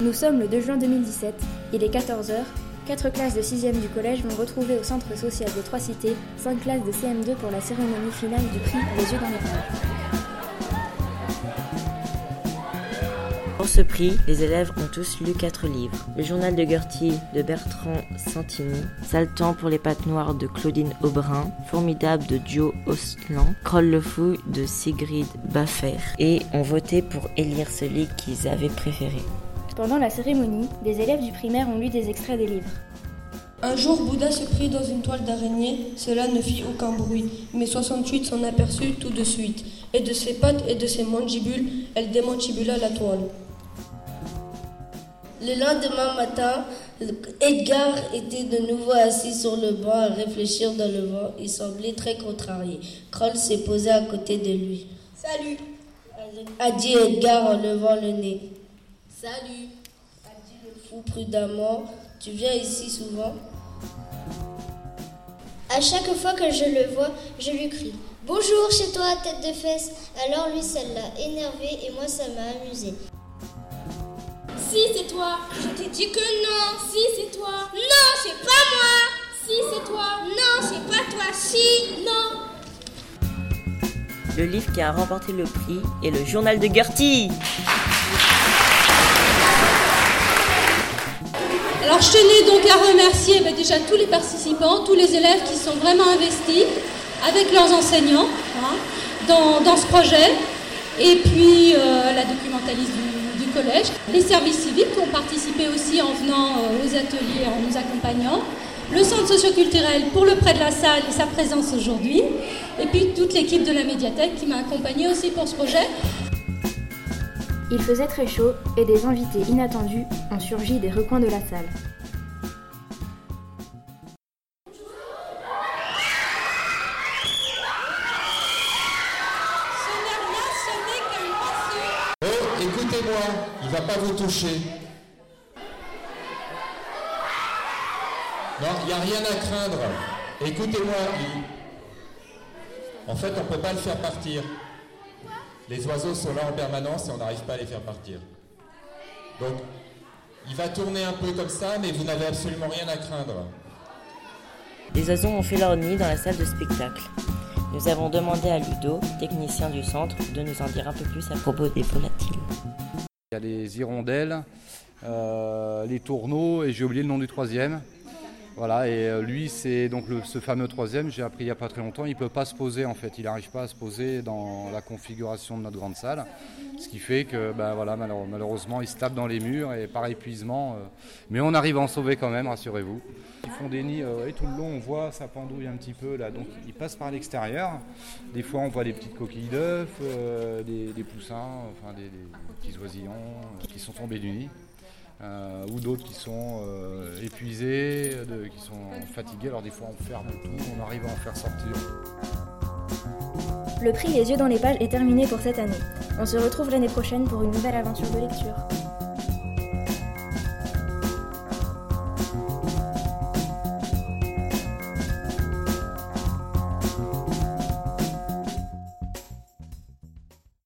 Nous sommes le 2 juin 2017, il est 14h, Quatre classes de 6e du collège vont retrouver au centre social des Trois Cités 5 classes de CM2 pour la cérémonie finale du prix Les yeux dans les. Pour ce prix, les élèves ont tous lu quatre livres. Le journal de Gertie de Bertrand Santini, Saltan pour les pattes noires de Claudine Aubrin, Formidable de Joe Ostland, Kroll le fou de Sigrid Baffer et ont voté pour élire celui qu'ils avaient préféré. Pendant la cérémonie, des élèves du primaire ont lu des extraits des livres. Un jour, Bouddha se prit dans une toile d'araignée. Cela ne fit aucun bruit, mais 68 s'en aperçut tout de suite. Et de ses pattes et de ses mandibules, elle démantibula la toile. Le lendemain matin, Edgar était de nouveau assis sur le banc à réfléchir dans le vent. Il semblait très contrarié. Kroll s'est posé à côté de lui. Salut a dit Edgar en levant le nez. Salut a dit le fou prudemment. Tu viens ici souvent À chaque fois que je le vois, je lui crie Bonjour chez toi, tête de fesse. Alors lui, ça l'a énervé et moi, ça m'a amusé. Si, c'est toi. Je t'ai dit que non. Si, c'est toi. Non, c'est pas moi. Si, c'est toi. Non, c'est pas toi. Si. Non. Le livre qui a remporté le prix est le journal de Gertie. Alors je tenais donc à remercier bah, déjà tous les participants, tous les élèves qui sont vraiment investis avec leurs enseignants hein, dans, ce projet, et puis euh, la documentaliste du, du, collège, les services civiques qui ont participé aussi en venant euh, aux ateliers, en nous accompagnant, le centre socioculturel pour le prêt de la salle et sa présence aujourd'hui, et puis toute l'équipe de la médiathèque qui m'a accompagnée aussi pour ce projet. Il faisait très chaud et des invités inattendus ont surgi des recoins de la salle. Oh, écoutez-moi, il va pas vous toucher. Non, il n'y a rien à craindre. Écoutez-moi, en fait, on ne peut pas le faire partir. Les oiseaux sont là en permanence et on n'arrive pas à les faire partir. Donc, il va tourner un peu comme ça, mais vous n'avez absolument rien à craindre. Les oiseaux ont fait leur nid dans la salle de spectacle. Nous avons demandé à Ludo, technicien du centre, de nous en dire un peu plus à propos des volatiles. Il y a les hirondelles, euh, les tourneaux et j'ai oublié le nom du troisième. Voilà, et euh, lui, c'est donc ce fameux troisième, j'ai appris il n'y a pas très longtemps, il ne peut pas se poser en fait, il n'arrive pas à se poser dans la configuration de notre grande salle, ce qui fait que voilà, malheureusement il se tape dans les murs et par épuisement, euh, mais on arrive à en sauver quand même, rassurez-vous. Ils font des nids euh, et tout le long, on voit ça pendouille un petit peu là, donc ils passent par l'extérieur. Des fois on voit des petites coquilles d'œufs, des, poussins, enfin des petits oisillons qui sont tombés du nid. Euh, ou d'autres qui sont euh, épuisés, qui sont fatigués. Alors des fois on ferme tout, on arrive à en faire sortir. Le prix Les yeux dans les pages est terminé pour cette année. On se retrouve l'année prochaine pour une nouvelle aventure de lecture.